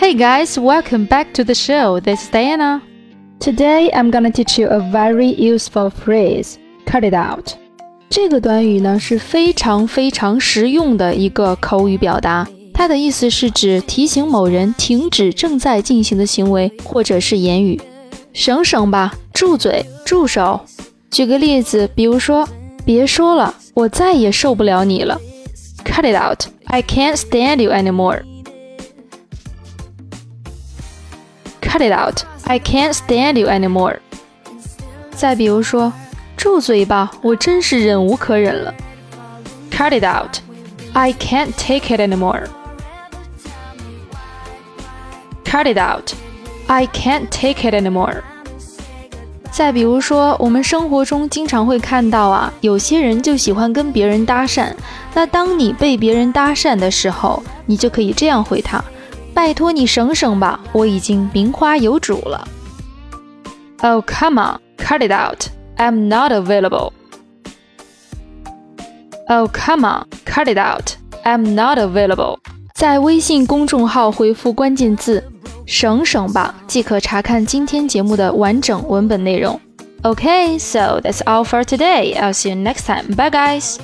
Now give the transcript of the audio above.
Hey guys, welcome back to the show. This is Diana. Today I'm gonna teach you a very useful phrase. Cut it out. 这个短语呢是非常非常实用的一个口语表达，它的意思是指提醒某人停止正在进行的行为或者是言语。省省吧，住嘴，住手。举个例子，比如说，别说了，我再也受不了你了。Cut it out. I can't stand you anymore. Cut it out! I can't stand you anymore. 再比如说，住嘴吧，我真是忍无可忍了。Cut it out! I can't take it anymore. Cut it out! I can't take it anymore. 再比如说，我们生活中经常会看到啊，有些人就喜欢跟别人搭讪。那当你被别人搭讪的时候，你就可以这样回他。 拜托你省省吧，我已经名花有主了。Oh come on, cut it out. I'm not available. Oh come on, cut it out. I'm not available. 在微信公众号回复关键字“省省吧”，即可查看今天节目的完整文本内容。Okay, so that's all for today. I'll see you next time. Bye, guys.